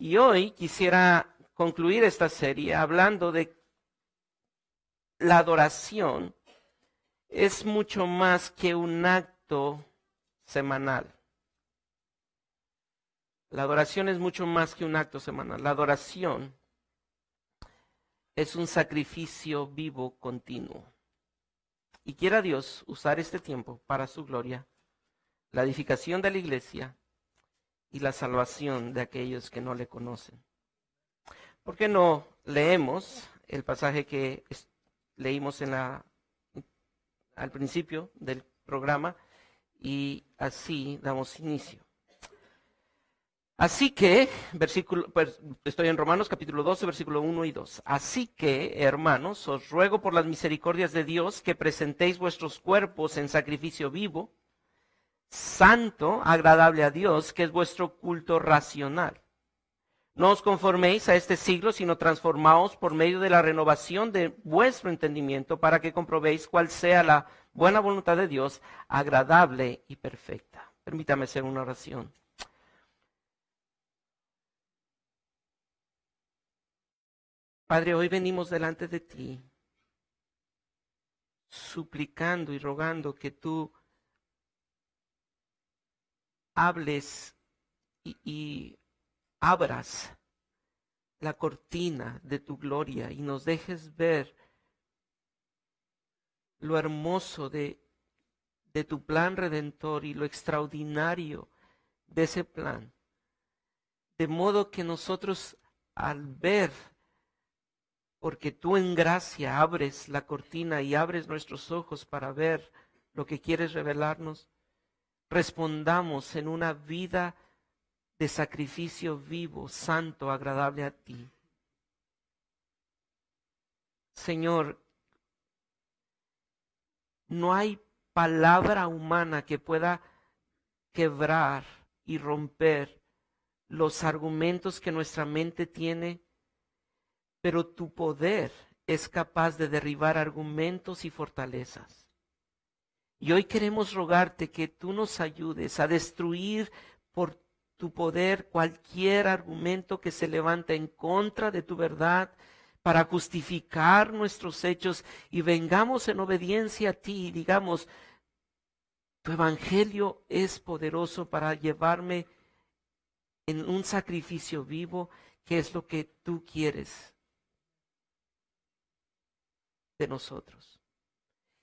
Y hoy quisiera concluir esta serie hablando de la adoración es mucho más que un acto semanal. La adoración es mucho más que un acto semanal. La adoración es un sacrificio vivo continuo. Y quiera Dios usar este tiempo para su gloria, la edificación de la iglesia y la salvación de aquellos que no le conocen. ¿Por qué no leemos el pasaje que leímos en la, al principio del programa y así damos inicio? Así que, versículo, pues, estoy en Romanos capítulo 12, versículo 1 y 2. Así que, hermanos, os ruego por las misericordias de Dios que presentéis vuestros cuerpos en sacrificio vivo, santo, agradable a Dios, que es vuestro culto racional. No os conforméis a este siglo, sino transformaos por medio de la renovación de vuestro entendimiento para que comprobéis cuál sea la buena voluntad de Dios, agradable y perfecta. Permítame hacer una oración. Padre, hoy venimos delante de ti, suplicando y rogando que tú hables y, abras la cortina de tu gloria y nos dejes ver lo hermoso de, de tu plan redentor y lo extraordinario de ese plan. De modo que nosotros al ver porque tú en gracia abres la cortina y abres nuestros ojos para ver lo que quieres revelarnos, respondamos en una vida de sacrificio vivo, santo, agradable a ti. Señor, no hay palabra humana que pueda quebrar y romper los argumentos que nuestra mente tiene pero tu poder es capaz de derribar argumentos y fortalezas. Y hoy queremos rogarte que tú nos ayudes a destruir por tu poder cualquier argumento que se levanta en contra de tu verdad para justificar nuestros hechos y vengamos en obediencia a ti y digamos, tu evangelio es poderoso para llevarme en un sacrificio vivo, que es lo que tú quieres de nosotros.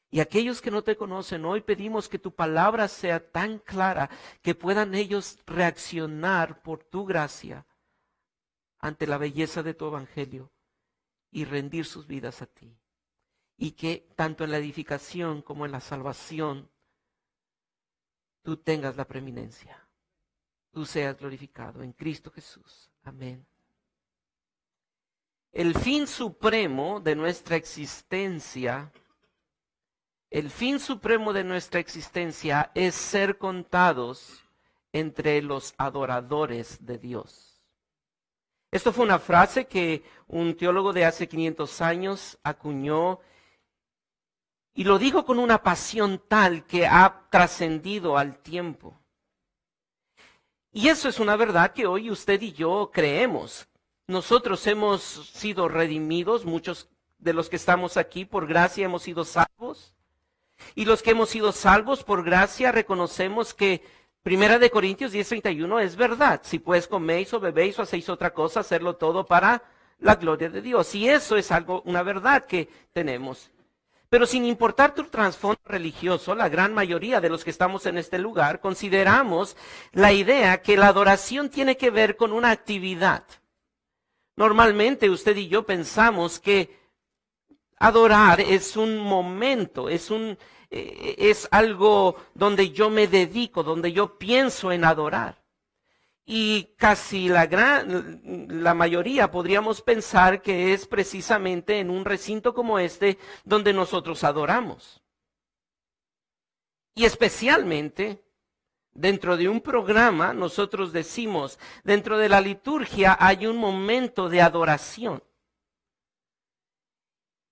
Y aquellos que no te conocen, hoy pedimos que tu palabra sea tan clara que puedan ellos reaccionar por tu gracia ante la belleza de tu evangelio y rendir sus vidas a ti. Y que tanto en la edificación como en la salvación tú tengas la preeminencia. Tú seas glorificado en Cristo Jesús. Amén el fin supremo de nuestra existencia, el fin supremo de nuestra existencia es ser contados entre los adoradores de Dios. Esto fue una frase que un teólogo de hace 500 años acuñó y lo dijo con una pasión tal que ha trascendido al tiempo. Y eso es una verdad que hoy usted y yo creemos. Nosotros hemos sido redimidos, muchos de los que estamos aquí por gracia hemos sido salvos. Y los que hemos sido salvos por gracia reconocemos que Primera de Corintios 10:31 es verdad. Si pues coméis o bebéis o hacéis otra cosa, hacerlo todo para la gloria de Dios. Y eso es algo, una verdad que tenemos. Pero sin importar tu trasfondo religioso, la gran mayoría de los que estamos en este lugar consideramos la idea que la adoración tiene que ver con una actividad. Normalmente usted y yo pensamos que adorar es un momento, es un eh, es algo donde yo me dedico, donde yo pienso en adorar. Y casi la gran la mayoría podríamos pensar que es precisamente en un recinto como este donde nosotros adoramos. Y especialmente Dentro de un programa nosotros decimos, dentro de la liturgia hay un momento de adoración.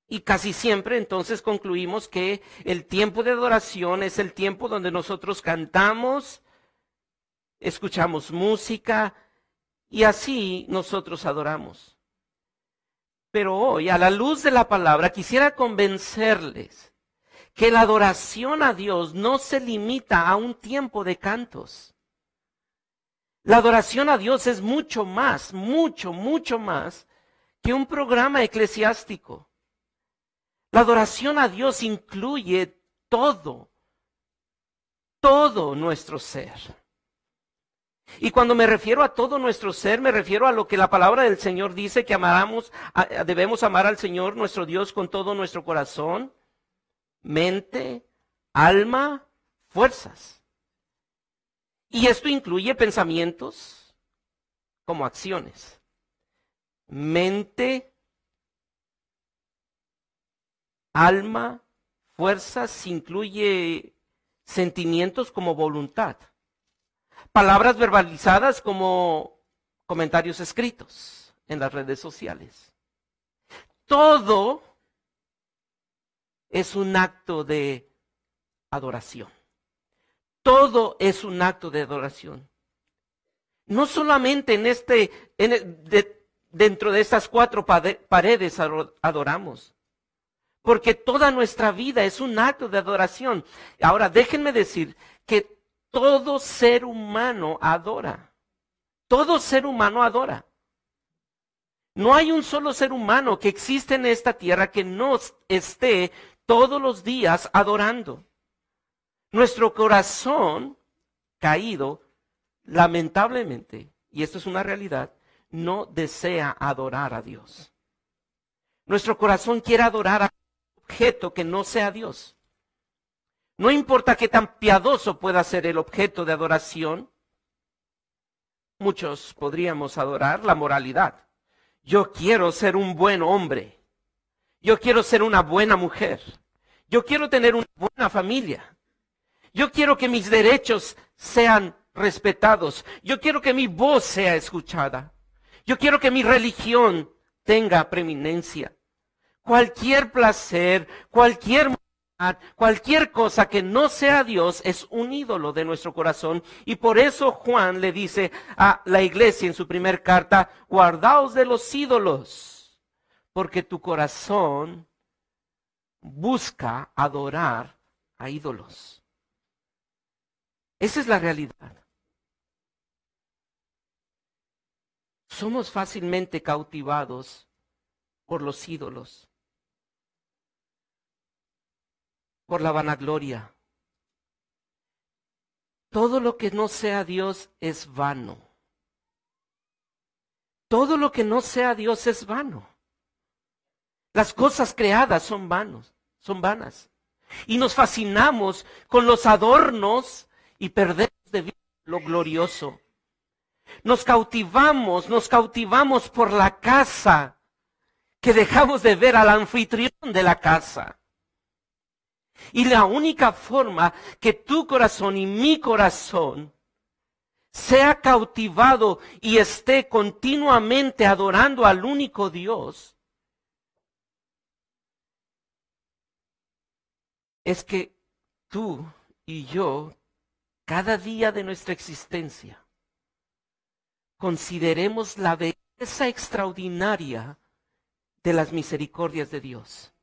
Y casi siempre entonces concluimos que el tiempo de adoración es el tiempo donde nosotros cantamos, escuchamos música Y así nosotros adoramos. Pero hoy, a la luz de la palabra, quisiera convencerles que la adoración a Dios no se limita a un tiempo de cantos. La adoración a Dios es mucho más, mucho, mucho más que un programa eclesiástico. La adoración a Dios incluye todo, todo nuestro ser. Y cuando me refiero a todo nuestro ser, me refiero a lo que la palabra del Señor dice, que amáramos, debemos amar al Señor nuestro Dios con todo nuestro corazón, mente, alma, fuerzas. Y esto incluye pensamientos como acciones. Mente, alma, fuerzas, incluye sentimientos como voluntad palabras verbalizadas como comentarios escritos en las redes sociales. Todo es un acto de adoración. Todo es un acto de adoración. No solamente en este, dentro de estas cuatro paredes adoramos, porque toda nuestra vida es un acto de adoración. Ahora, déjenme decir que todo ser humano adora. Todo ser humano adora. No hay un solo ser humano que existe en esta tierra que no esté todos los días adorando. Nuestro corazón caído, lamentablemente, y esto es una realidad, no desea adorar a Dios. Nuestro corazón quiere adorar a objeto que no sea Dios. No importa qué tan piadoso pueda ser el objeto de adoración, muchos podríamos adorar la moralidad. Yo quiero ser un buen hombre. Yo quiero ser una buena mujer. Yo quiero tener una buena familia. Yo quiero que mis derechos sean respetados. Yo quiero que mi voz sea escuchada. Yo quiero que mi religión tenga preeminencia. Cualquier placer, cualquier Cualquier cosa que no sea Dios es un ídolo de nuestro corazón y por eso Juan le dice a la iglesia en su primer carta, guardaos de los ídolos, porque tu corazón busca adorar a ídolos. Esa es la realidad. Somos fácilmente cautivados por los ídolos. Por la vanagloria. Todo lo que no sea Dios es vano. Todo lo que no sea Dios es vano. Las cosas creadas son vanos, son vanas. Y nos fascinamos con los adornos y perdemos de vista lo glorioso. Nos cautivamos, nos cautivamos por la casa que dejamos de ver al anfitrión de la casa. Y la única forma que tu corazón y mi corazón sea cautivado y esté continuamente adorando al único Dios, es que tú y yo, cada día de nuestra existencia, consideremos la belleza extraordinaria de las misericordias de Dios.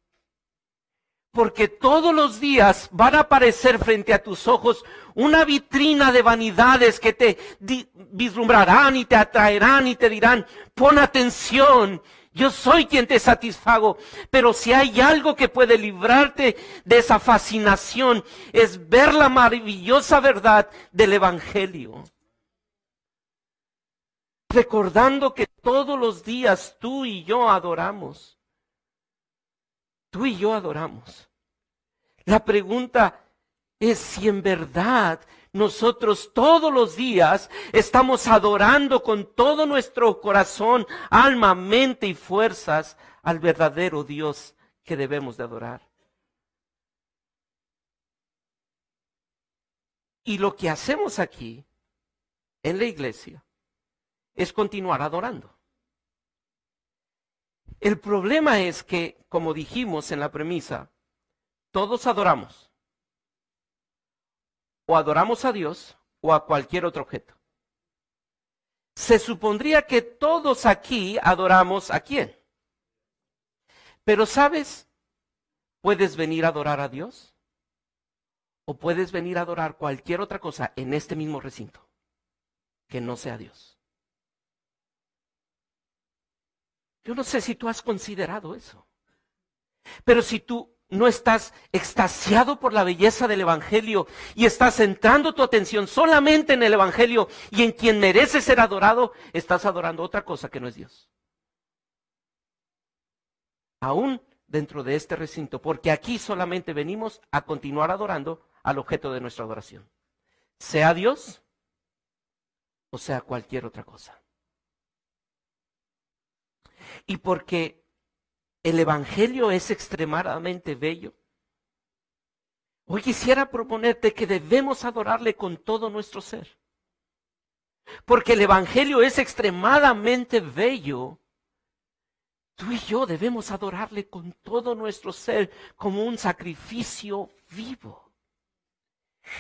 Porque todos los días van a aparecer frente a tus ojos una vitrina de vanidades que te vislumbrarán y te atraerán y te dirán, pon atención, yo soy quien te satisfago. Pero si hay algo que puede librarte de esa fascinación, es ver la maravillosa verdad del Evangelio. Recordando que todos los días tú y yo adoramos Tú y yo adoramos. La pregunta es si en verdad nosotros todos los días estamos adorando con todo nuestro corazón, alma, mente y fuerzas al verdadero Dios que debemos de adorar. Y lo que hacemos aquí, en la iglesia, es continuar adorando. El problema es que, como dijimos en la premisa, todos adoramos. O adoramos a Dios o a cualquier otro objeto. se supondría que todos aquí adoramos a quién. Pero sabes, puedes venir a adorar a Dios o puedes venir a adorar cualquier otra cosa en este mismo recinto que no sea Dios. Yo no sé si tú has considerado eso. Pero si tú no estás extasiado por la belleza del Evangelio y estás centrando tu atención solamente en el Evangelio y en quien merece ser adorado, estás adorando otra cosa que no es Dios. Aún dentro de este recinto, porque aquí solamente venimos a continuar adorando al objeto de nuestra adoración, sea Dios o sea cualquier otra cosa. Y porque el Evangelio es extremadamente bello, hoy quisiera proponerte que debemos adorarle con todo nuestro ser. Porque el Evangelio es extremadamente bello Tú y yo debemos adorarle con todo nuestro ser como un sacrificio vivo.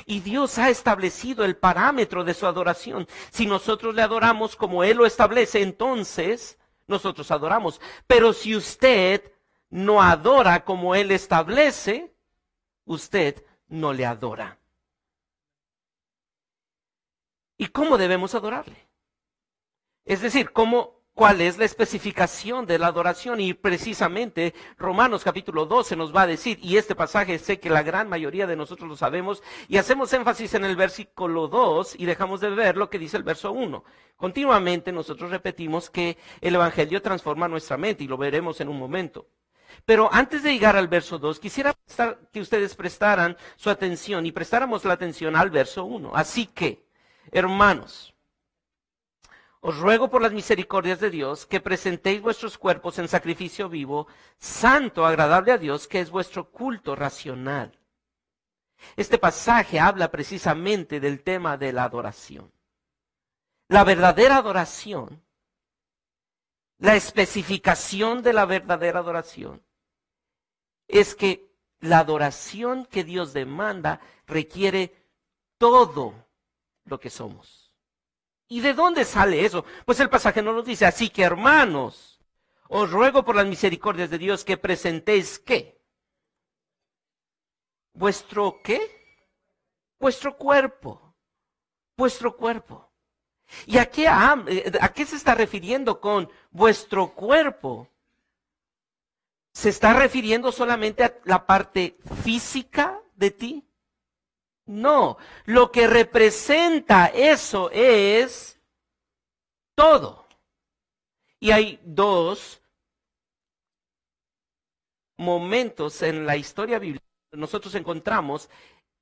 Y Dios ha establecido el parámetro de su adoración. Si nosotros le adoramos como Él lo establece, entonces nosotros adoramos. Pero si usted no adora como Él establece, usted no le adora. ¿Y cómo debemos adorarle? Es decir, ¿cómo cuál es la especificación de la adoración y precisamente Romanos capítulo 12 nos va a decir, y este pasaje sé que la gran mayoría de nosotros lo sabemos, y hacemos énfasis en el versículo 2 y dejamos de ver lo que dice el verso 1. Continuamente nosotros repetimos que el Evangelio transforma nuestra mente y lo veremos en un momento. Pero antes de llegar al verso 2, quisiera que ustedes prestaran su atención y prestáramos la atención al verso 1. Así que, hermanos, os ruego por las misericordias de Dios que presentéis vuestros cuerpos en sacrificio vivo, santo, agradable a Dios, que es vuestro culto racional. Este pasaje habla precisamente del tema de la adoración. La verdadera adoración, la especificación de la verdadera adoración, es que la adoración que Dios demanda requiere todo lo que somos. ¿Y de dónde sale eso? Pues el pasaje no nos dice, así que hermanos, os ruego por las misericordias de Dios que presentéis qué? ¿Vuestro qué? Vuestro cuerpo. Vuestro cuerpo. ¿Y a qué, a, a qué se está refiriendo con vuestro cuerpo? ¿Se está refiriendo solamente a la parte física de ti? No, lo que representa eso es todo. Y hay dos momentos en la historia bíblica nosotros encontramos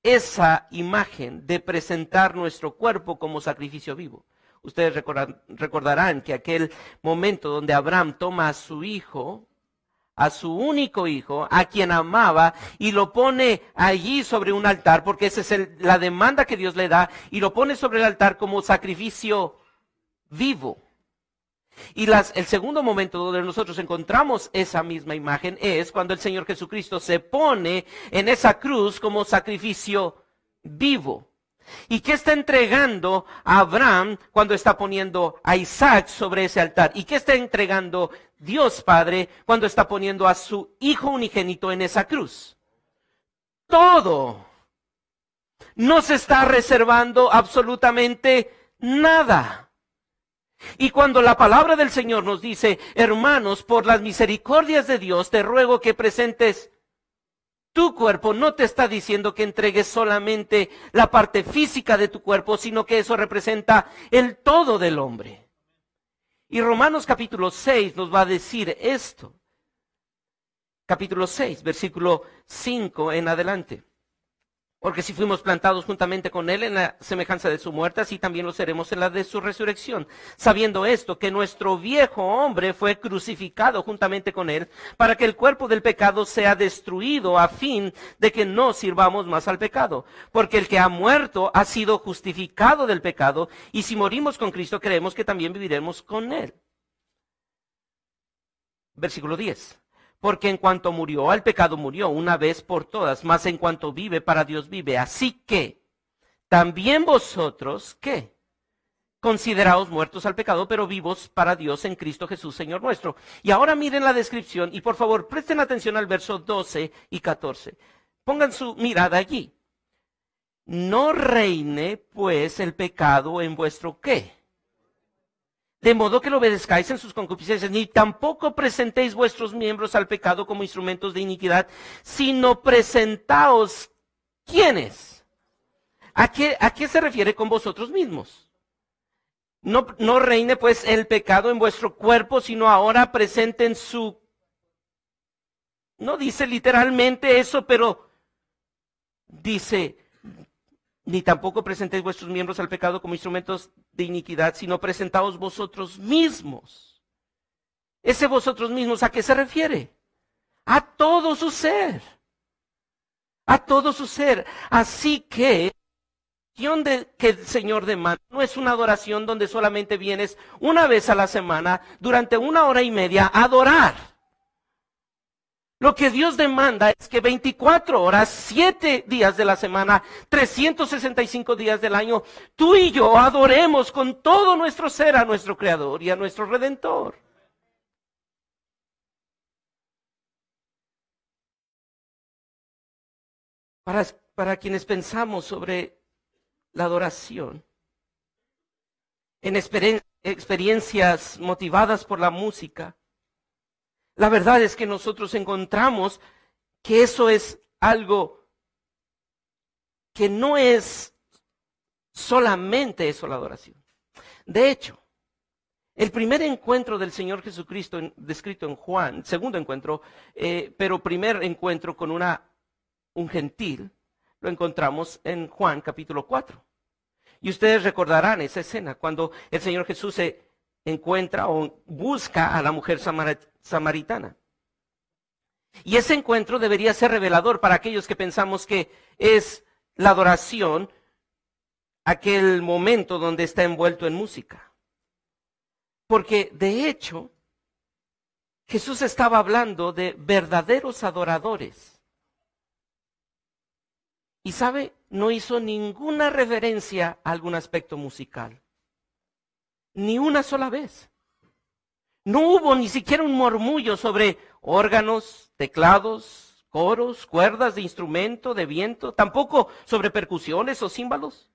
esa imagen de presentar nuestro cuerpo como sacrificio vivo. Ustedes recordarán que aquel momento donde Abraham toma a su hijo, a su único hijo, a quien amaba, y lo pone allí sobre un altar, porque esa es la demanda que Dios le da, y lo pone sobre el altar como sacrificio vivo. Y las, el segundo momento donde nosotros encontramos esa misma imagen es cuando el Señor Jesucristo se pone en esa cruz como sacrificio vivo. ¿Y qué está entregando Abraham cuando está poniendo a Isaac sobre ese altar? ¿Y qué está entregando Dios Padre cuando está poniendo a su Hijo unigénito en esa cruz? Todo. No se está reservando absolutamente nada. Y cuando la palabra del Señor nos dice, hermanos, por las misericordias de Dios, te ruego que presentes tu cuerpo no te está diciendo que entregues solamente la parte física de tu cuerpo, sino que eso representa el todo del hombre. Y Romanos capítulo 6 nos va a decir esto. Capítulo 6, versículo 5 en adelante. Porque si fuimos plantados juntamente con Él en la semejanza de su muerte, así también lo seremos en la de su resurrección. Sabiendo esto, que nuestro viejo hombre fue crucificado juntamente con Él, para que el cuerpo del pecado sea destruido a fin de que no sirvamos más al pecado. Porque el que ha muerto ha sido justificado del pecado, y si morimos con Cristo, creemos que también viviremos con Él. Versículo 10. Porque en cuanto murió, al pecado murió una vez por todas, más en cuanto vive, para Dios vive. Así que, también vosotros, ¿qué? considerados muertos al pecado, pero vivos para Dios en Cristo Jesús, Señor nuestro. Y ahora miren la descripción y por favor presten atención al verso 12 y 14. Pongan su mirada allí. No reine pues el pecado en vuestro qué. De modo que lo obedezcáis en sus concupiscencias, ni tampoco presentéis vuestros miembros al pecado como instrumentos de iniquidad, sino presentaos quiénes. ¿A qué, se refiere con vosotros mismos? No, no reine pues el pecado en vuestro cuerpo, sino ahora presenten su... No dice literalmente eso, pero dice, ni tampoco presentéis vuestros miembros al pecado como instrumentos de iniquidad, sino presentaos vosotros mismos. Ese vosotros mismos, ¿a qué se refiere? A todo su ser. A todo su ser. Así que de, que el Señor demanda no es una adoración donde solamente vienes una vez a la semana durante una hora y media a adorar. Lo que Dios demanda es que 24 horas, 7 días de la semana, 365 días del año, tú y yo adoremos con todo nuestro ser a nuestro Creador y a nuestro Redentor. Para, para quienes pensamos sobre la adoración. En experiencias motivadas por la música. La verdad es que nosotros encontramos que eso es algo que no es solamente eso la adoración. De hecho, el primer encuentro del Señor Jesucristo descrito en Juan, segundo encuentro, eh, pero primer encuentro con una, un gentil, lo encontramos en Juan capítulo 4. Y ustedes recordarán esa escena cuando el Señor Jesús se encuentra o busca a la mujer samaritana. Y ese encuentro debería ser revelador para aquellos que pensamos que es la adoración aquel momento donde está envuelto en música. Porque de hecho, Jesús estaba hablando de verdaderos adoradores y sabe, no hizo ninguna referencia a algún aspecto musical. Ni una sola vez. No hubo ni siquiera un murmullo sobre órganos, teclados, coros, cuerdas de instrumento, de viento, tampoco sobre percusiones o címbalos.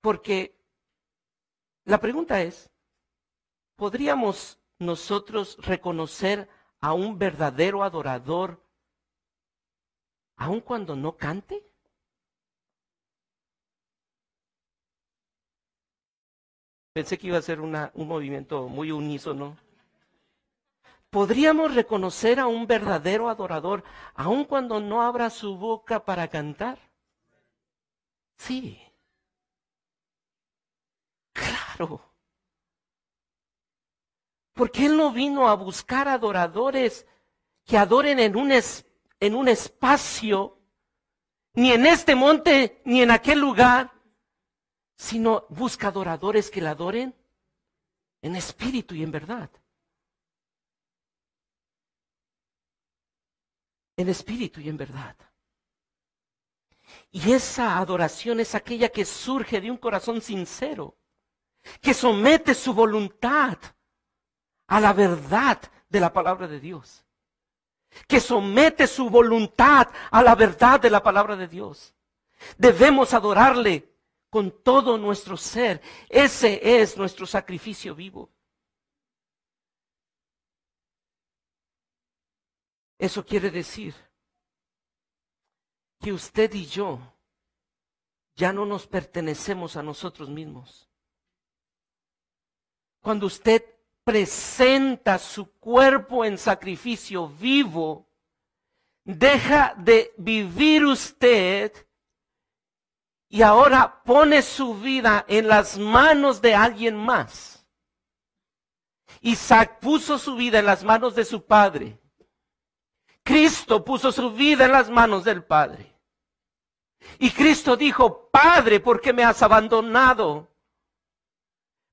Porque la pregunta es, ¿podríamos nosotros reconocer a un verdadero adorador aun cuando no cante? Pensé que iba a ser un movimiento muy unísono. ¿Podríamos reconocer a un verdadero adorador aun cuando no abra su boca para cantar? Sí. Claro. Porque Él no vino a buscar adoradores que adoren en un espíritu en un espacio, ni en este monte, ni en aquel lugar, sino busca adoradores que la adoren en espíritu y en verdad. En espíritu y en verdad. Y esa adoración es aquella que surge de un corazón sincero, que somete su voluntad a la verdad de la palabra de Dios que somete su voluntad a la verdad de la palabra de Dios. Debemos adorarle con todo nuestro ser. Ese es nuestro sacrificio vivo. Eso quiere decir que usted y yo ya no nos pertenecemos a nosotros mismos. Cuando usted presenta su cuerpo en sacrificio vivo, deja de vivir usted y ahora pone su vida en las manos de alguien más. Isaac puso su vida en las manos de su padre. Cristo puso su vida en las manos del Padre. Y Cristo dijo, Padre, ¿por qué me has abandonado?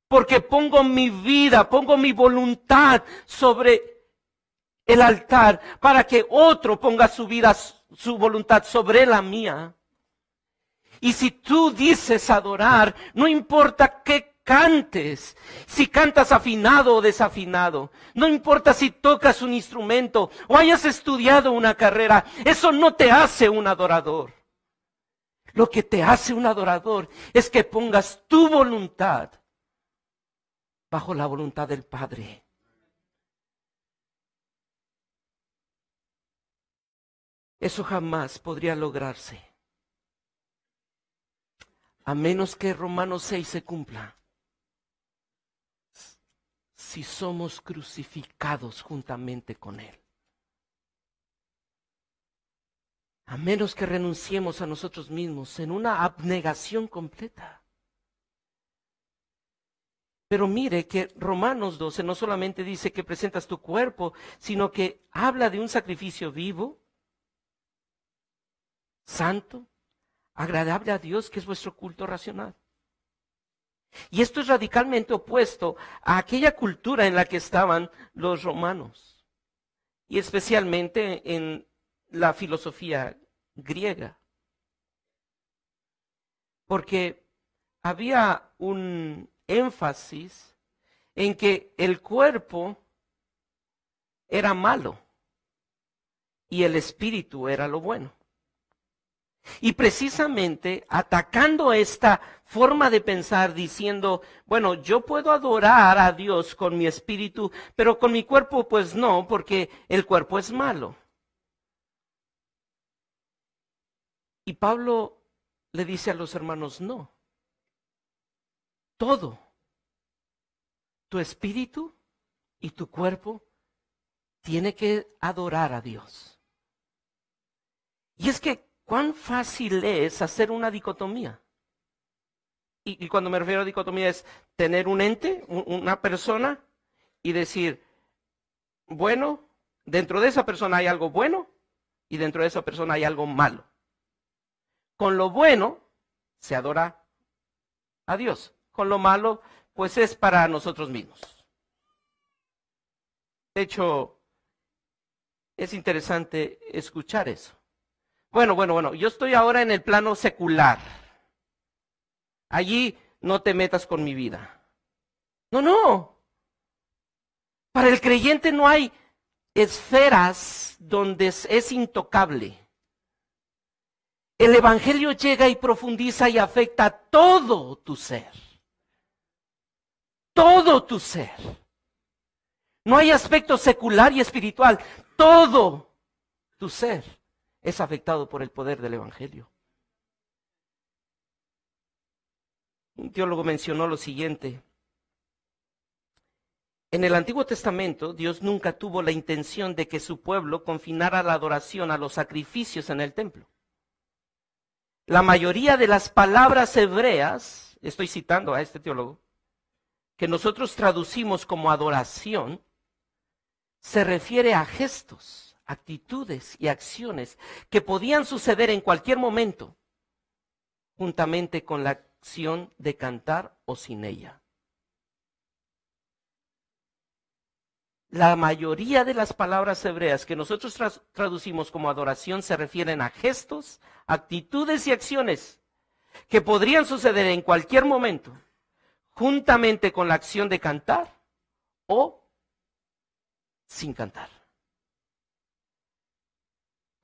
porque pongo mi vida, pongo mi voluntad sobre el altar para que otro ponga su vida, su voluntad sobre la mía. Y si tú dices adorar, no importa qué cantes, si cantas afinado o desafinado, no importa si tocas un instrumento o hayas estudiado una carrera, eso no te hace un adorador. Lo que te hace un adorador es que pongas tu voluntad bajo la voluntad del Padre. Eso jamás podría lograrse. A menos que Romanos 6 se cumpla. Si somos crucificados juntamente con Él. A menos que renunciemos a nosotros mismos en una abnegación completa. Pero mire que Romanos 12 no solamente dice que presentas tu cuerpo, sino que habla de un sacrificio vivo, santo, agradable a Dios, que es vuestro culto racional. Y esto es radicalmente opuesto a aquella cultura en la que estaban los romanos, y especialmente en la filosofía griega. Porque había un énfasis en que el cuerpo era malo y el espíritu era lo bueno. Y precisamente atacando esta forma de pensar diciendo, bueno, yo puedo adorar a Dios con mi espíritu, pero con mi cuerpo pues no, porque el cuerpo es malo. Y Pablo le dice a los hermanos, no, todo, tu espíritu y tu cuerpo, tiene que adorar a Dios. Y es que cuán fácil es hacer una dicotomía. Y, cuando me refiero a dicotomía es tener un ente, una persona, y decir, bueno, dentro de esa persona hay algo bueno y dentro de esa persona hay algo malo. Con lo bueno se adora a Dios. Con lo malo, pues es para nosotros mismos. De hecho, es interesante escuchar eso. Bueno, bueno, bueno, yo estoy ahora en el plano secular. Allí no te metas con mi vida. No, no. Para el creyente no hay esferas donde es, intocable. El Evangelio llega y profundiza y afecta todo tu ser. Todo tu ser. No hay aspecto secular y espiritual. Todo tu ser es afectado por el poder del Evangelio. Un teólogo mencionó lo siguiente. En el Antiguo Testamento, Dios nunca tuvo la intención de que su pueblo confinara la adoración a los sacrificios en el templo. La mayoría de las palabras hebreas, estoy citando a este teólogo, que nosotros traducimos como adoración, se refiere a gestos actitudes y acciones que podían suceder en cualquier momento, juntamente con la acción de cantar o sin ella. La mayoría de las palabras hebreas que nosotros traducimos como adoración se refieren a gestos, actitudes y acciones que podrían suceder en cualquier momento, juntamente con la acción de cantar o sin cantar.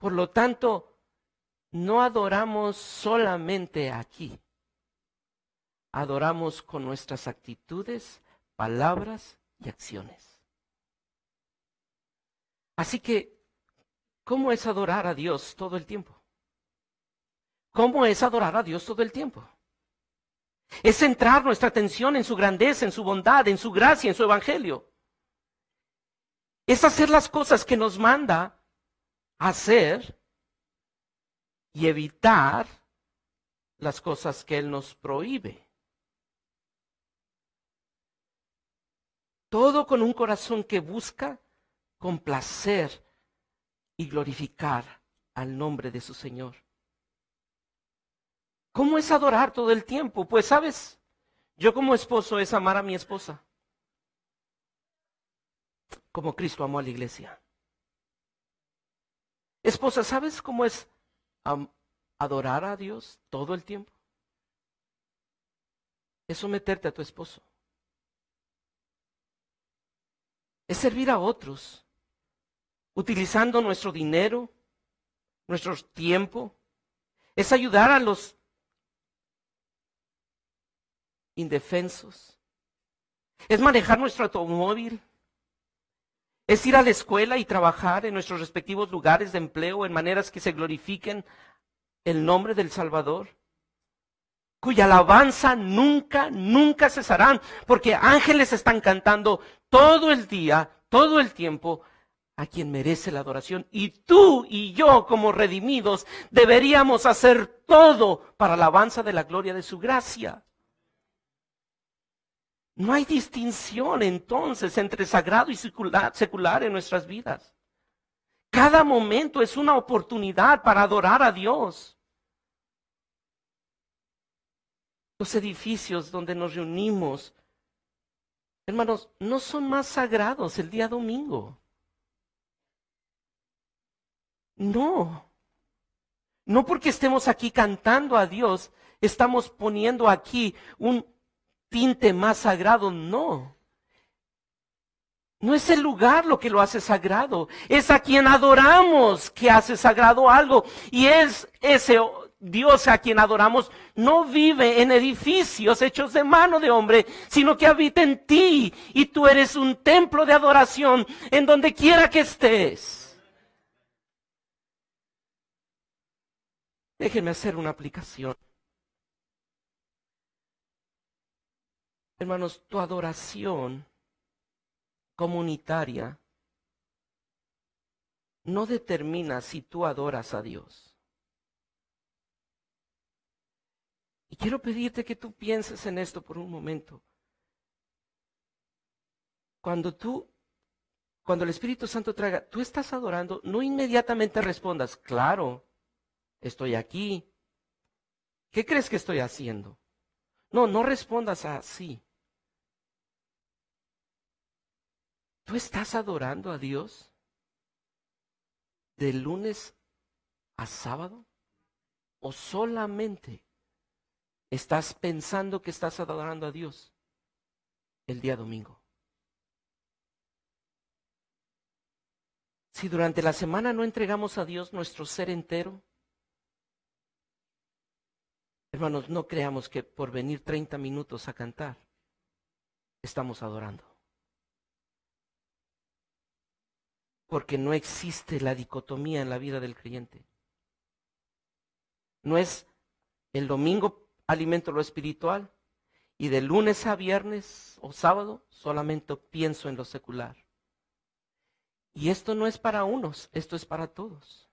Por lo tanto, no adoramos solamente aquí. Adoramos con nuestras actitudes, palabras y acciones. Así que, ¿cómo es adorar a Dios todo el tiempo? ¿Cómo es adorar a Dios todo el tiempo? Es centrar nuestra atención en su grandeza, en su bondad, en su gracia, en su evangelio. Es hacer las cosas que nos manda hacer y evitar las cosas que Él nos prohíbe. Todo con un corazón que busca complacer y glorificar al nombre de su Señor. ¿Cómo es adorar todo el tiempo? Pues sabes, yo como esposo es amar a mi esposa, como Cristo amó a la iglesia. Esposa, ¿sabes cómo es adorar a Dios todo el tiempo? Es someterte a tu esposo. Es servir a otros, utilizando nuestro dinero, nuestro tiempo. Es ayudar a los indefensos. Es manejar nuestro automóvil. Es ir a la escuela y trabajar en nuestros respectivos lugares de empleo en maneras que se glorifiquen el nombre del Salvador, cuya alabanza nunca, nunca cesarán, porque ángeles están cantando todo el día, todo el tiempo, a quien merece la adoración. Y tú y yo, como redimidos, deberíamos hacer todo para la alabanza de la gloria de su gracia. No hay distinción entonces entre sagrado y secular, en nuestras vidas. Cada momento es una oportunidad para adorar a Dios. Los edificios donde nos reunimos, hermanos, no son más sagrados el día domingo. No. No porque estemos aquí cantando a Dios, estamos poniendo aquí un tinte más sagrado, no. No es el lugar lo que lo hace sagrado, es a quien adoramos que hace sagrado algo. Y es ese Dios a quien adoramos no vive en edificios hechos de mano de hombre, sino que habita en ti y tú eres un templo de adoración en donde quiera que estés. Déjenme hacer una aplicación. Hermanos, tu adoración comunitaria no determina si tú adoras a Dios. Y quiero pedirte que tú pienses en esto por un momento. Cuando tú, cuando el Espíritu Santo traiga, tú estás adorando, no inmediatamente respondas, claro, estoy aquí. ¿Qué crees que estoy haciendo? No, no respondas así. ¿Tú estás adorando a Dios de lunes a sábado? ¿O solamente estás pensando que estás adorando a Dios el día domingo? Si durante la semana no entregamos a Dios nuestro ser entero, hermanos, no creamos que por venir 30 minutos a cantar, estamos adorando. Porque no existe la dicotomía en la vida del creyente. No es el domingo alimento lo espiritual y de lunes a viernes o sábado solamente pienso en lo secular. Y esto no es para unos, esto es para todos.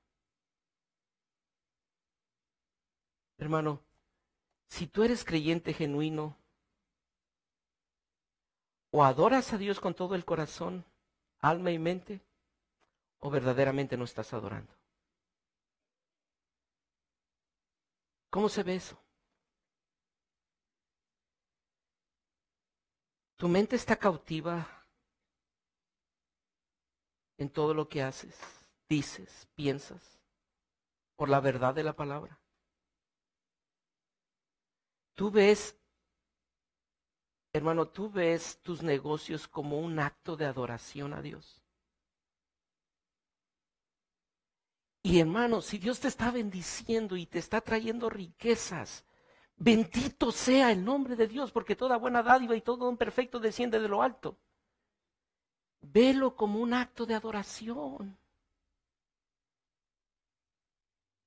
Hermano, si tú eres creyente genuino o adoras a Dios con todo el corazón, alma y mente, o verdaderamente no estás adorando? ¿Cómo se ve eso? ¿Tu mente está cautiva en todo lo que haces, dices, piensas, por la verdad de la palabra? Tú ves, hermano, tú ves tus negocios como un acto de adoración a Dios. Y hermano, si Dios te está bendiciendo y te está trayendo riquezas, bendito sea el nombre de Dios, porque toda buena dádiva y todo un perfecto desciende de lo alto. Velo como un acto de adoración.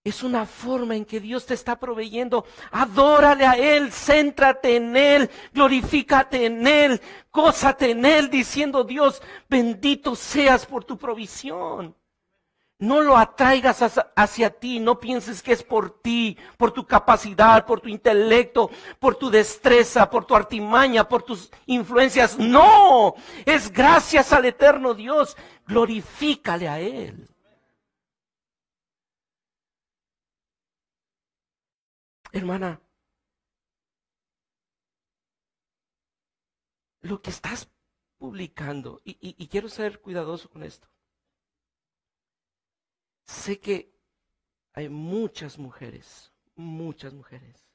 Es una forma en que Dios te está proveyendo. Adórale a Él, céntrate en Él, glorifícate en Él, gózate en Él, diciendo Dios, bendito seas por tu provisión. No lo atraigas hacia, ti, no pienses que es por ti, por tu capacidad, por tu intelecto, por tu destreza, por tu artimaña, por tus influencias. No, es gracias al eterno Dios. Glorifícale a Él. Hermana, lo que estás publicando, y quiero ser cuidadoso con esto, Sé que hay muchas mujeres muchas mujeres,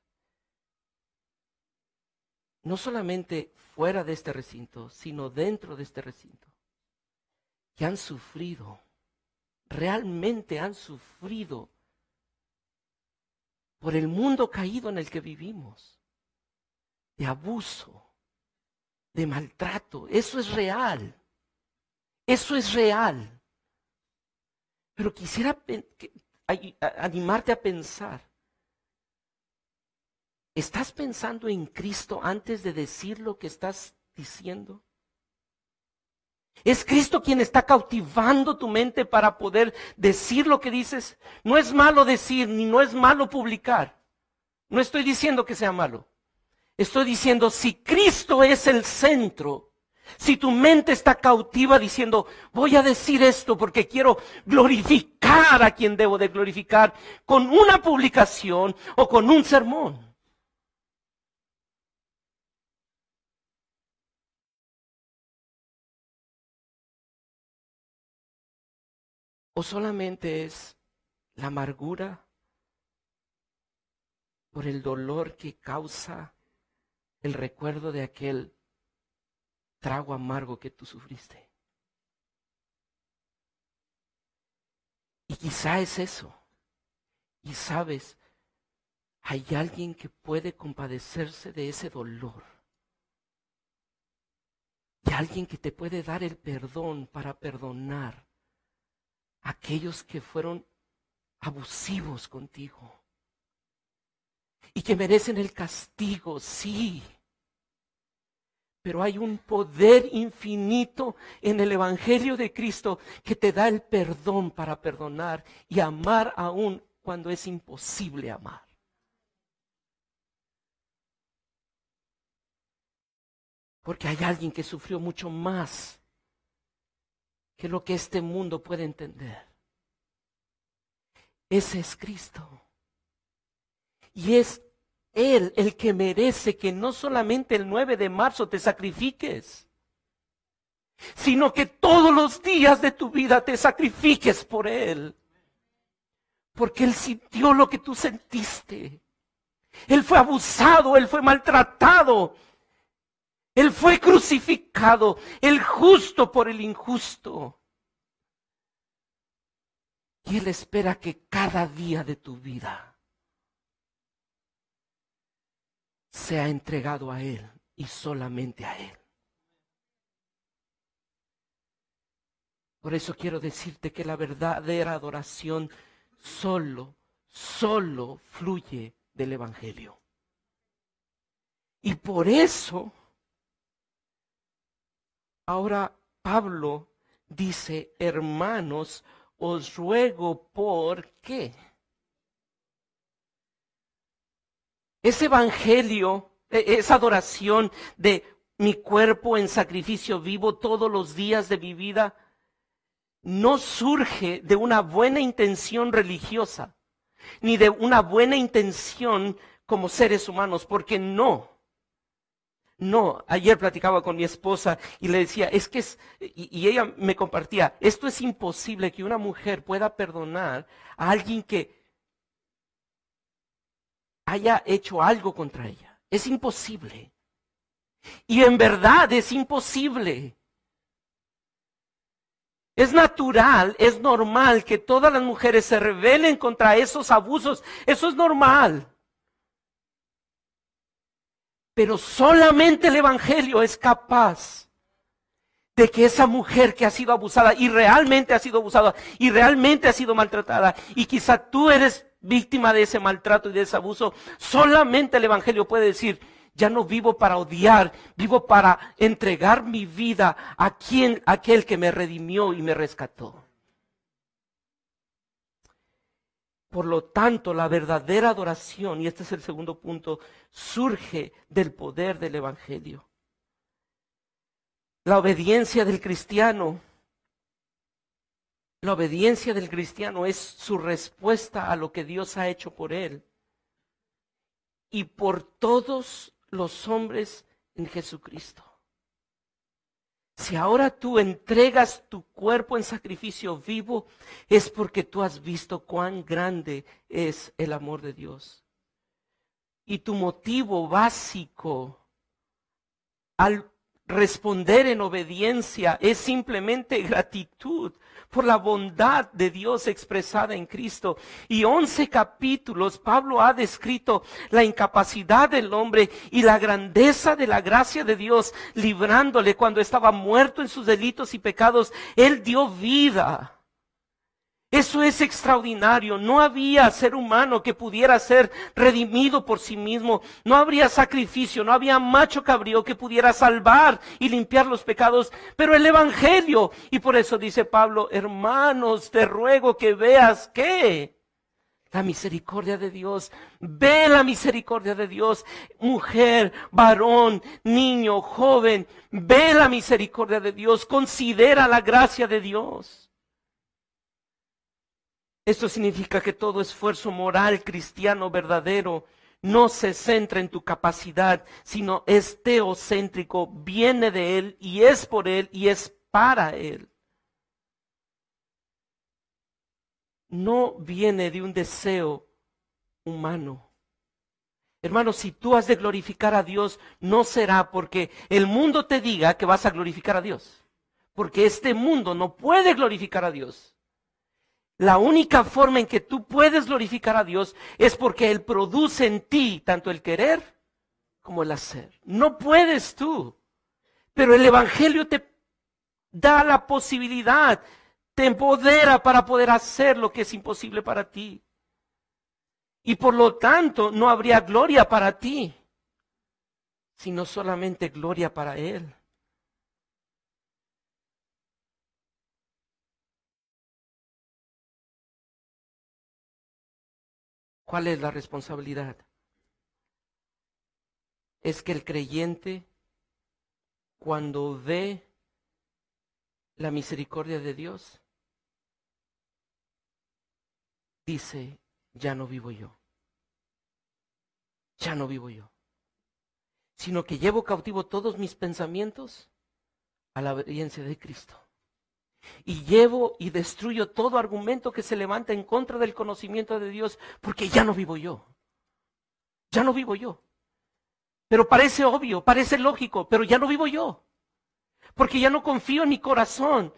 no solamente fuera de este recinto, sino dentro de este recinto, que han sufrido, realmente han sufrido por el mundo caído en el que vivimos, de abuso, de maltrato. Eso es real. Eso es real. Pero quisiera animarte a pensar. ¿Estás pensando en Cristo antes de decir lo que estás diciendo? Es Cristo quien está cautivando tu mente para poder decir lo que dices. No es malo decir, ni no es malo publicar. No estoy diciendo que sea malo. Estoy diciendo, si Cristo es el centro, si tu mente está cautiva diciendo, voy a decir esto porque quiero glorificar a quien debo de glorificar con una publicación o con un sermón. ¿O solamente es la amargura por el dolor que causa el recuerdo de aquel trago amargo que tú sufriste? Y quizá es eso. Y sabes, hay alguien que puede compadecerse de ese dolor. Y alguien que te puede dar el perdón para perdonar aquellos que fueron abusivos contigo y que merecen el castigo, sí. Pero hay un poder infinito en el Evangelio de Cristo que te da el perdón para perdonar y amar aún cuando es imposible amar. Porque hay alguien que sufrió mucho más que lo que este mundo puede entender. Ese es Cristo. Y es Él el que merece que no solamente el 9 de marzo te sacrifiques, sino que todos los días de tu vida te sacrifiques por Él. Porque Él sintió lo que tú sentiste. Él fue abusado, Él fue maltratado, él fue crucificado, el justo por el injusto. Y Él espera que cada día de tu vida sea entregado a Él y solamente a Él. Por eso quiero decirte que la verdadera adoración solo, solo fluye del Evangelio. Y por eso Ahora Pablo dice, hermanos, os ruego por qué. Ese evangelio, e, esa adoración de mi cuerpo en sacrificio vivo todos los días de mi vida, no surge de una buena intención religiosa, ni de una buena intención como seres humanos, porque no. No, ayer platicaba con mi esposa y le decía, es que es, y, ella me compartía, esto es imposible que una mujer pueda perdonar a alguien que haya hecho algo contra ella. Es imposible. Y en verdad es imposible. Es natural, es normal que todas las mujeres se rebelen contra esos abusos. Eso es normal. Pero solamente el Evangelio es capaz de que esa mujer que ha sido abusada y realmente ha sido abusada y realmente ha sido maltratada y quizá tú eres víctima de ese maltrato y de ese abuso, solamente el Evangelio puede decir, ya no vivo para odiar, vivo para entregar mi vida a quien, aquel que me redimió y me rescató. Por lo tanto, la verdadera adoración, y este es el segundo punto, surge del poder del Evangelio. La obediencia del cristiano, la obediencia del cristiano es su respuesta a lo que Dios ha hecho por él y por todos los hombres en Jesucristo. Si ahora tú entregas tu cuerpo en sacrificio vivo, es porque tú has visto cuán grande es el amor de Dios. y tu motivo básico al responder en obediencia es simplemente gratitud por la bondad de Dios expresada en Cristo. Y once capítulos Pablo ha descrito la incapacidad del hombre y la grandeza de la gracia de Dios, librándole cuando estaba muerto en sus delitos y pecados. Él dio vida. Eso es extraordinario. No había ser humano que pudiera ser redimido por sí mismo. No habría sacrificio, no había macho cabrío que pudiera salvar y limpiar los pecados. Pero el Evangelio, y por eso dice Pablo, hermanos, te ruego que veas que la misericordia de Dios. Ve la misericordia de Dios. Mujer, varón, niño, joven, ve la misericordia de Dios. Considera la gracia de Dios. Esto significa que todo esfuerzo moral cristiano verdadero no se centra en tu capacidad, sino es teocéntrico, viene de Él y es por Él y es para Él. No viene de un deseo humano. Hermano, si tú has de glorificar a Dios, no será porque el mundo te diga que vas a glorificar a Dios. Porque este mundo no puede glorificar a Dios. La única forma en que tú puedes glorificar a Dios es porque Él produce en ti tanto el querer como el hacer. No puedes tú. Pero el Evangelio te da la posibilidad, te empodera para poder hacer lo que es imposible para ti. Y por lo tanto no habría gloria para ti, sino solamente gloria para Él. ¿Cuál es la responsabilidad? Es que el creyente, cuando ve la misericordia de Dios, dice, ya no vivo yo, ya no vivo yo, sino que llevo cautivo todos mis pensamientos a la obediencia de Cristo y llevo y destruyo todo argumento que se levanta en contra del conocimiento de Dios, porque ya no vivo yo. Ya no vivo yo. Pero parece obvio, parece lógico, pero ya no vivo yo. Porque ya no confío en mi corazón,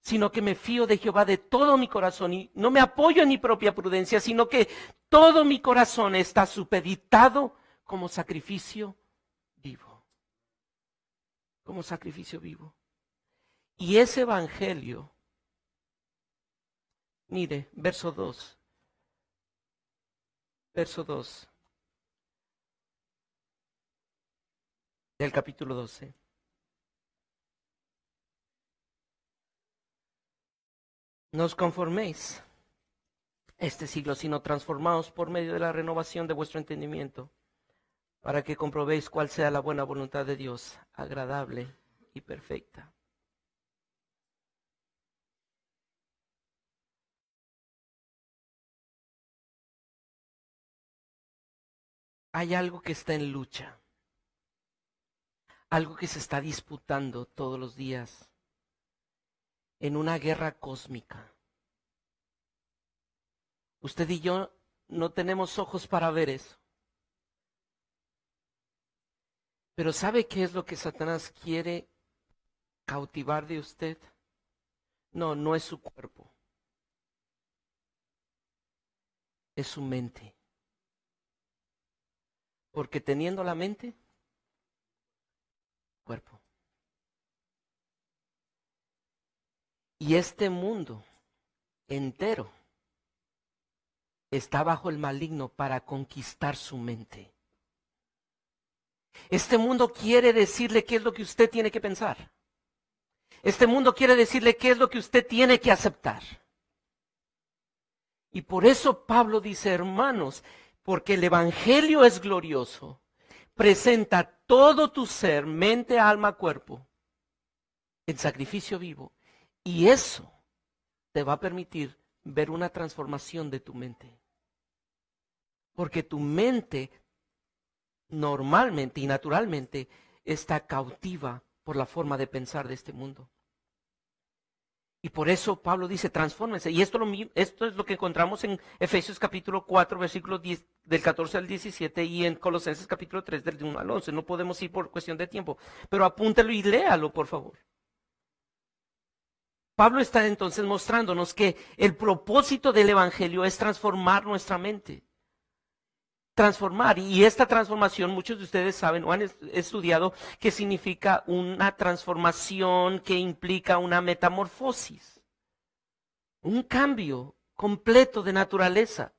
sino que me fío de Jehová de todo mi corazón y no me apoyo en mi propia prudencia, sino que todo mi corazón está supeditado como sacrificio vivo. Como sacrificio vivo. Y ese evangelio, mire, verso 2, verso 2 del capítulo 12. No os conforméis este siglo, sino transformaos por medio de la renovación de vuestro entendimiento, para que comprobéis cuál sea la buena voluntad de Dios, agradable y perfecta. Hay algo que está en lucha, algo que se está disputando todos los días en una guerra cósmica. Usted y yo no tenemos ojos para ver eso. Pero ¿sabe qué es lo que Satanás quiere cautivar de usted? No, no es su cuerpo. Es su mente. Porque teniendo la mente, cuerpo. Y este mundo entero está bajo el maligno para conquistar su mente. Este mundo quiere decirle qué es lo que usted tiene que pensar. Este mundo quiere decirle qué es lo que usted tiene que aceptar. Y por eso Pablo dice, hermanos, porque el Evangelio es glorioso, presenta todo tu ser, mente, alma, cuerpo, en sacrificio vivo. Y eso te va a permitir ver una transformación de tu mente. Porque tu mente normalmente y naturalmente está cautiva por la forma de pensar de este mundo. Y por eso Pablo dice, transfórmense. Y esto, lo, esto es lo que encontramos en Efesios capítulo 4, versículos 10, del 14 al 17 y en Colosenses capítulo 3, del 1 al 11. No podemos ir por cuestión de tiempo, pero apúntelo y léalo, por favor. Pablo está entonces mostrándonos que el propósito del Evangelio es transformar nuestra mente transformar. Y esta transformación, muchos de ustedes saben o han estudiado que significa una transformación que implica una metamorfosis, un cambio completo de naturaleza.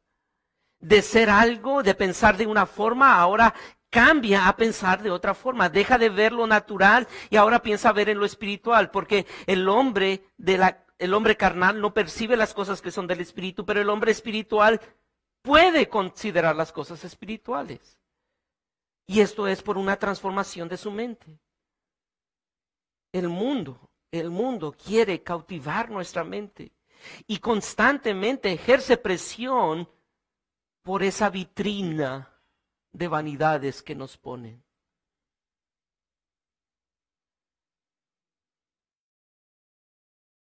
De ser algo, de pensar de una forma, ahora cambia a pensar de otra forma, deja de ver lo natural y ahora piensa ver en lo espiritual, porque el hombre de la el hombre carnal no percibe las cosas que son del espíritu, pero el hombre espiritual puede considerar las cosas espirituales. Y esto es por una transformación de su mente. El mundo, el mundo quiere cautivar nuestra mente y constantemente ejerce presión por esa vitrina de vanidades que nos ponen.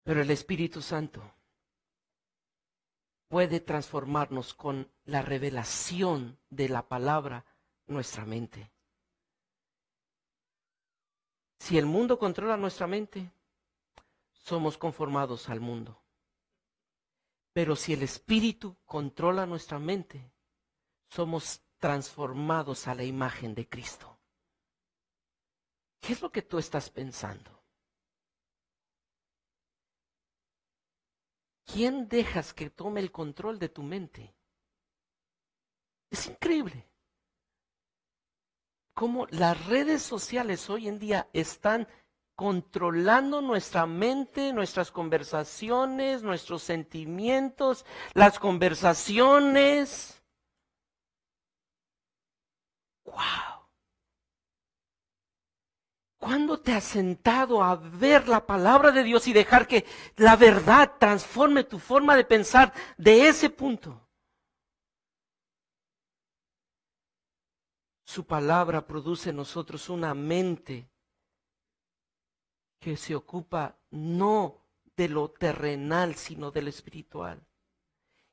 Pero el Espíritu Santo puede transformarnos con la revelación de la palabra nuestra mente. Si el mundo controla nuestra mente, somos conformados al mundo. Pero si el Espíritu controla nuestra mente, somos transformados a la imagen de Cristo. ¿Qué es lo que tú estás pensando? ¿Quién dejas que tome el control de tu mente? Es increíble cómo las redes sociales hoy en día están controlando nuestra mente, nuestras conversaciones, nuestros sentimientos, las conversaciones. ¡Wow! ¿Cuándo te has sentado a ver la palabra de Dios y dejar que la verdad transforme tu forma de pensar de ese punto? Su palabra produce en nosotros una mente que se ocupa no de lo terrenal, sino del espiritual.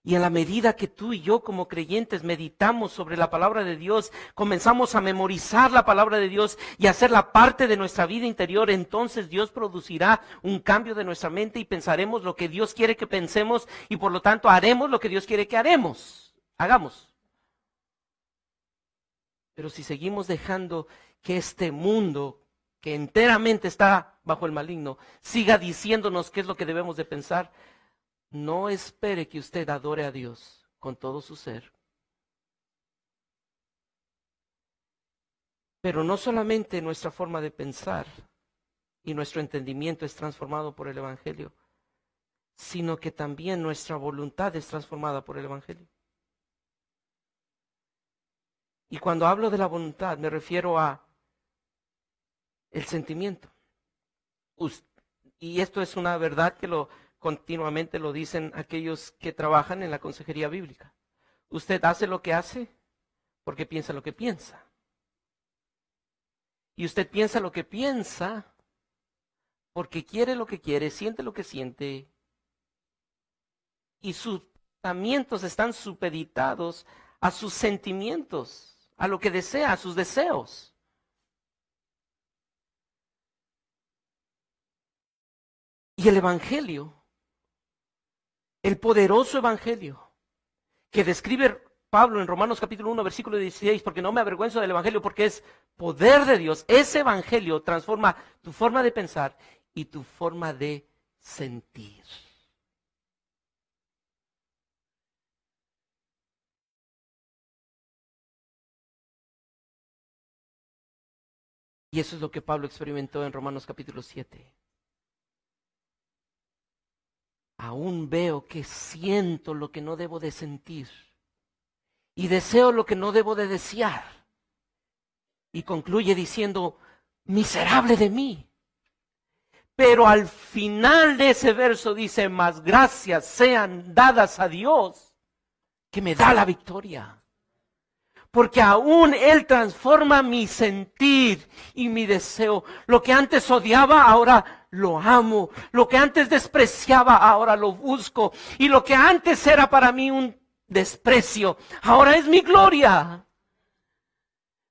Y en la medida que tú y yo como creyentes meditamos sobre la palabra de Dios, comenzamos a memorizar la palabra de Dios y hacerla parte de nuestra vida interior, entonces Dios producirá un cambio de nuestra mente y pensaremos lo que Dios quiere que pensemos y por lo tanto haremos lo que Dios quiere que haremos. Hagamos. Pero si seguimos dejando que este mundo que enteramente está bajo el maligno siga diciéndonos qué es lo que debemos de pensar, no espere que usted adore a Dios con todo su ser. Pero no solamente nuestra forma de pensar y nuestro entendimiento es transformado por el Evangelio, sino que también nuestra voluntad es transformada por el Evangelio. Y cuando hablo de la voluntad me refiero a el sentimiento. Y esto es una verdad que lo continuamente lo dicen aquellos que trabajan en la consejería bíblica. Usted hace lo que hace porque piensa lo que piensa. Y usted piensa lo que piensa porque quiere lo que quiere, siente lo que siente. Y sus pensamientos están supeditados a sus sentimientos, a lo que desea, a sus deseos. Y el Evangelio el poderoso evangelio que describe Pablo en Romanos capítulo 1, versículo 16, porque no me avergüenzo del evangelio, porque es poder de Dios. Ese evangelio transforma tu forma de pensar y tu forma de sentir. Y eso es lo que Pablo experimentó en Romanos capítulo 7. Aún veo que siento lo que no debo de sentir y deseo lo que no debo de desear. Y concluye diciendo, miserable de mí. Pero al final de ese verso dice, más gracias sean dadas a Dios que me da la victoria. Porque aún Él transforma mi sentir y mi deseo. Lo que antes odiaba, ahora lo amo. Lo que antes despreciaba, ahora lo busco. Y lo que antes era para mí un desprecio, ahora es mi gloria.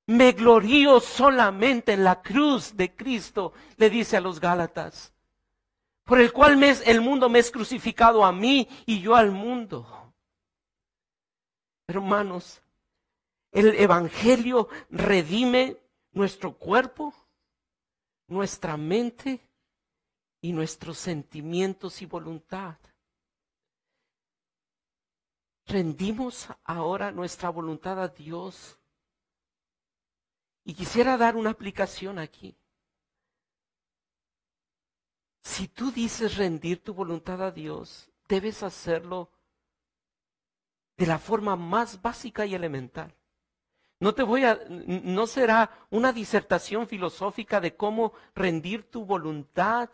Me glorío solamente en la cruz de Cristo, le dice a los Gálatas, por el cual el mundo me es crucificado a mí y yo al mundo. Hermanos, el Evangelio redime nuestro cuerpo, nuestra mente y nuestros sentimientos y voluntad. Rendimos ahora nuestra voluntad a Dios. Y quisiera dar una aplicación aquí. Si tú dices rendir tu voluntad a Dios, debes hacerlo de la forma más básica y elemental. No te voy a, no será una disertación filosófica de cómo rendir tu voluntad,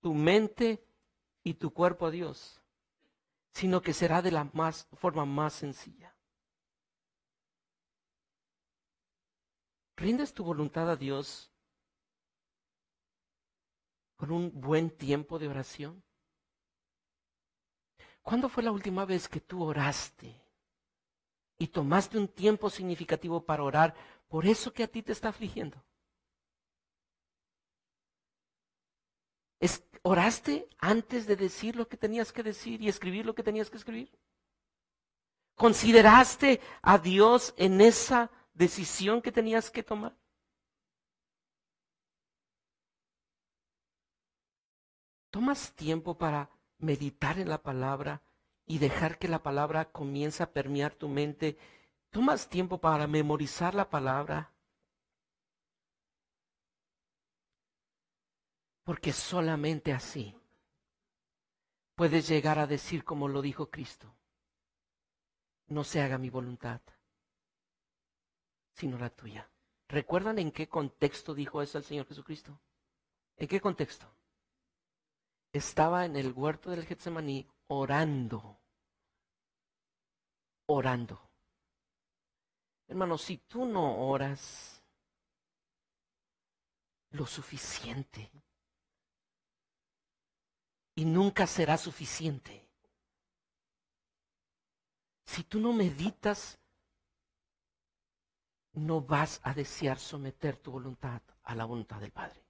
tu mente y tu cuerpo a Dios, sino que será de la más, forma más sencilla. ¿Rindes tu voluntad a Dios con un buen tiempo de oración? ¿Cuándo fue la última vez que tú oraste? Y tomaste un tiempo significativo para orar por eso que a ti te está afligiendo. ¿Oraste antes de decir lo que tenías que decir y escribir lo que tenías que escribir? ¿Consideraste a Dios en esa decisión que tenías que tomar? ¿Tomas tiempo para meditar en la palabra y dejar que la palabra comience a permear tu mente, tomas tiempo para memorizar la palabra. Porque solamente así puedes llegar a decir como lo dijo Cristo. No se haga mi voluntad, sino la tuya. ¿Recuerdan en qué contexto dijo eso el Señor Jesucristo? ¿En qué contexto? Estaba en el huerto del Getsemaní orando. Orando. Hermano, si tú no oras lo suficiente, y nunca será suficiente, si tú no meditas, no vas a desear someter tu voluntad a la voluntad del Padre.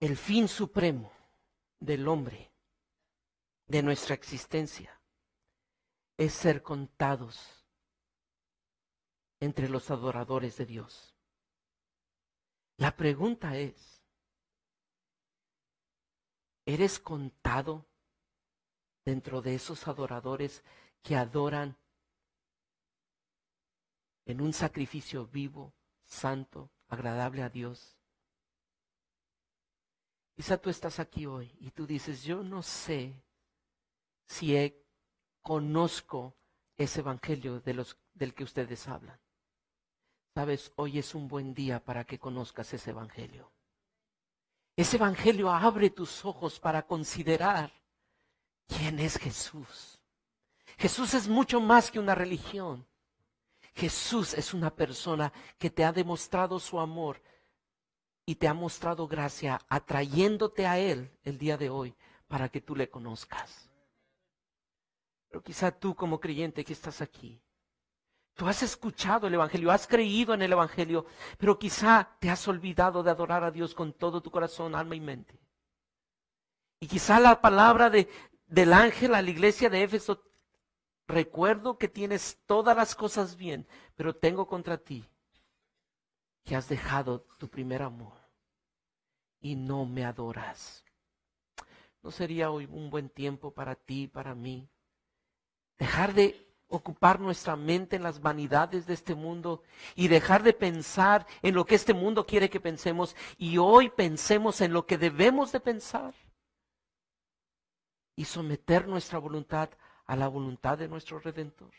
El fin supremo del hombre, de nuestra existencia, es ser contados entre los adoradores de Dios. La pregunta es, ¿eres contado dentro de esos adoradores que adoran en un sacrificio vivo, santo, agradable a Dios? Quizá tú estás aquí hoy y tú dices, yo no sé si conozco ese evangelio de del que ustedes hablan. Sabes, hoy es un buen día para que conozcas ese evangelio. Ese evangelio abre tus ojos para considerar quién es Jesús. Jesús es mucho más que una religión. Jesús es una persona que te ha demostrado su amor y te ha mostrado gracia atrayéndote a Él el día de hoy para que tú le conozcas. Pero quizá tú como creyente que estás aquí, tú has escuchado el Evangelio, has creído en el Evangelio, pero quizá te has olvidado de adorar a Dios con todo tu corazón, alma y mente. Y quizá la palabra de, del ángel a la iglesia de Éfeso, recuerdo que tienes todas las cosas bien, pero tengo contra ti que has dejado tu primer amor y no me adoras. ¿No sería hoy un buen tiempo para ti, para mí? Dejar de ocupar nuestra mente en las vanidades de este mundo y dejar de pensar en lo que este mundo quiere que pensemos y hoy pensemos en lo que debemos de pensar y someter nuestra voluntad a la voluntad de nuestro Redentor.